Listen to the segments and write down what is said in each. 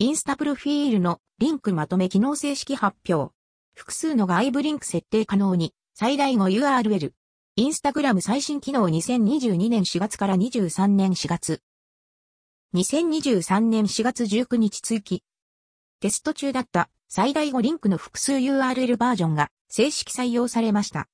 インスタプロフィールのリンクまとめ機能正式発表。複数の外部リンク設定可能に、最大5 URL。インスタグラム最新機能2022年4月から23年4月。2023年4月19日追記。テスト中だった最大5リンクの複数 URL バージョンが正式採用されました。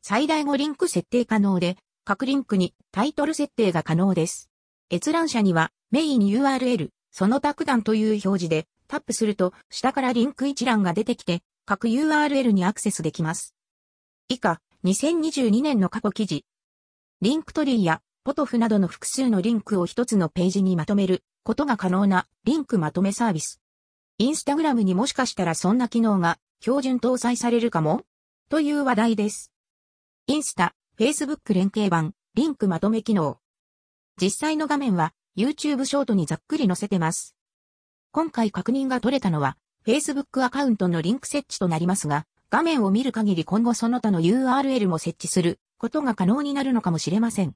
最大5リンク設定可能で、各リンクにタイトル設定が可能です。閲覧者にはメイン URL、その卓段という表示でタップすると下からリンク一覧が出てきて各 URL にアクセスできます。以下、2022年の過去記事。 Linktree や POTOFU などの複数のリンクを一つのページにまとめることが可能なリンクまとめサービス。インスタグラムにもしかしたらそんな機能が標準搭載されるかもという話題です。インスタ、Facebook 連携版、リンクまとめ機能。実際の画面は YouTube ショートにざっくり載せてます。今回確認が取れたのは Facebook アカウントのリンク設置となりますが、画面を見る限り今後その他の URL も設置することが可能になるのかもしれません。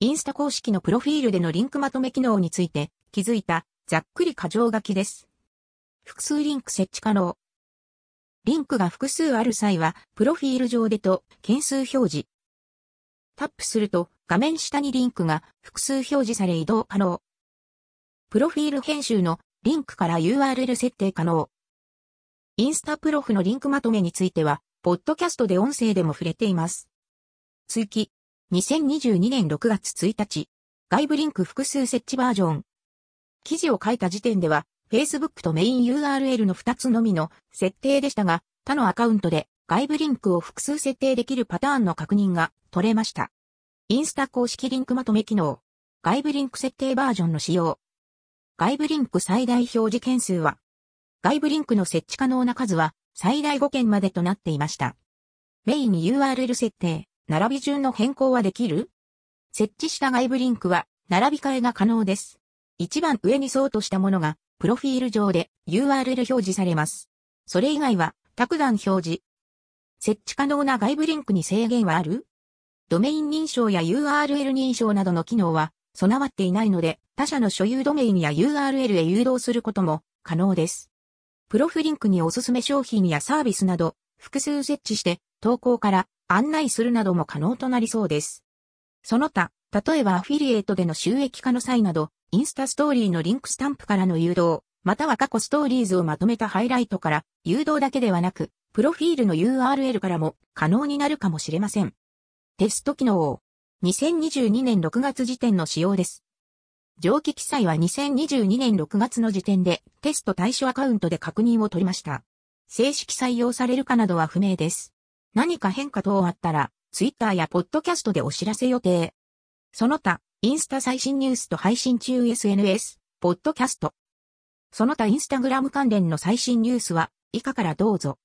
インスタ公式のプロフィールでのリンクまとめ機能について気づいたざっくり過剰書きです。複数リンク設置可能。リンクが複数ある際は、プロフィール上でと件数表示。タップすると画面下にリンクが複数表示され移動可能。プロフィール編集のリンクから URL 設定可能。インスタプロフのリンクまとめについては、ポッドキャストで音声でも触れています。追記。2022年6月1日。外部リンク複数設置バージョン。記事を書いた時点では、Facebook とメイン URL の2つのみの設定でしたが、他のアカウントで外部リンクを複数設定できるパターンの確認が取れました。インスタ公式リンクまとめ機能。外部リンク設定バージョンの使用。外部リンク最大表示件数は、外部リンクの設置可能な数は最大5件までとなっていました。メインに URL 設定、並び順の変更はできる？設置した外部リンクは並び替えが可能です。一番上に相当したものが、プロフィール上で URL 表示されます。それ以外は、卓段表示。設置可能な外部リンクに制限はある？ドメイン認証や URL 認証などの機能は備わっていないので、他社の所有ドメインや URL へ誘導することも可能です。プロフリンクにおすすめ商品やサービスなど、複数設置して投稿から案内するなども可能となりそうです。その他、例えばアフィリエイトでの収益化の際など、インスタストーリーのリンクスタンプからの誘導、または過去ストーリーズをまとめたハイライトから誘導だけではなく、プロフィールの URL からも可能になるかもしれません。テスト機能。2022年6月時点の仕様です。上記記載は2022年6月の時点でテスト対象アカウントで確認を取りました。正式採用されるかなどは不明です。何か変化等あったら、ツイッターやポッドキャストでお知らせ予定。その他、インスタ最新ニュースと配信中 SNS、ポッドキャスト。その他インスタグラム関連の最新ニュースは以下からどうぞ。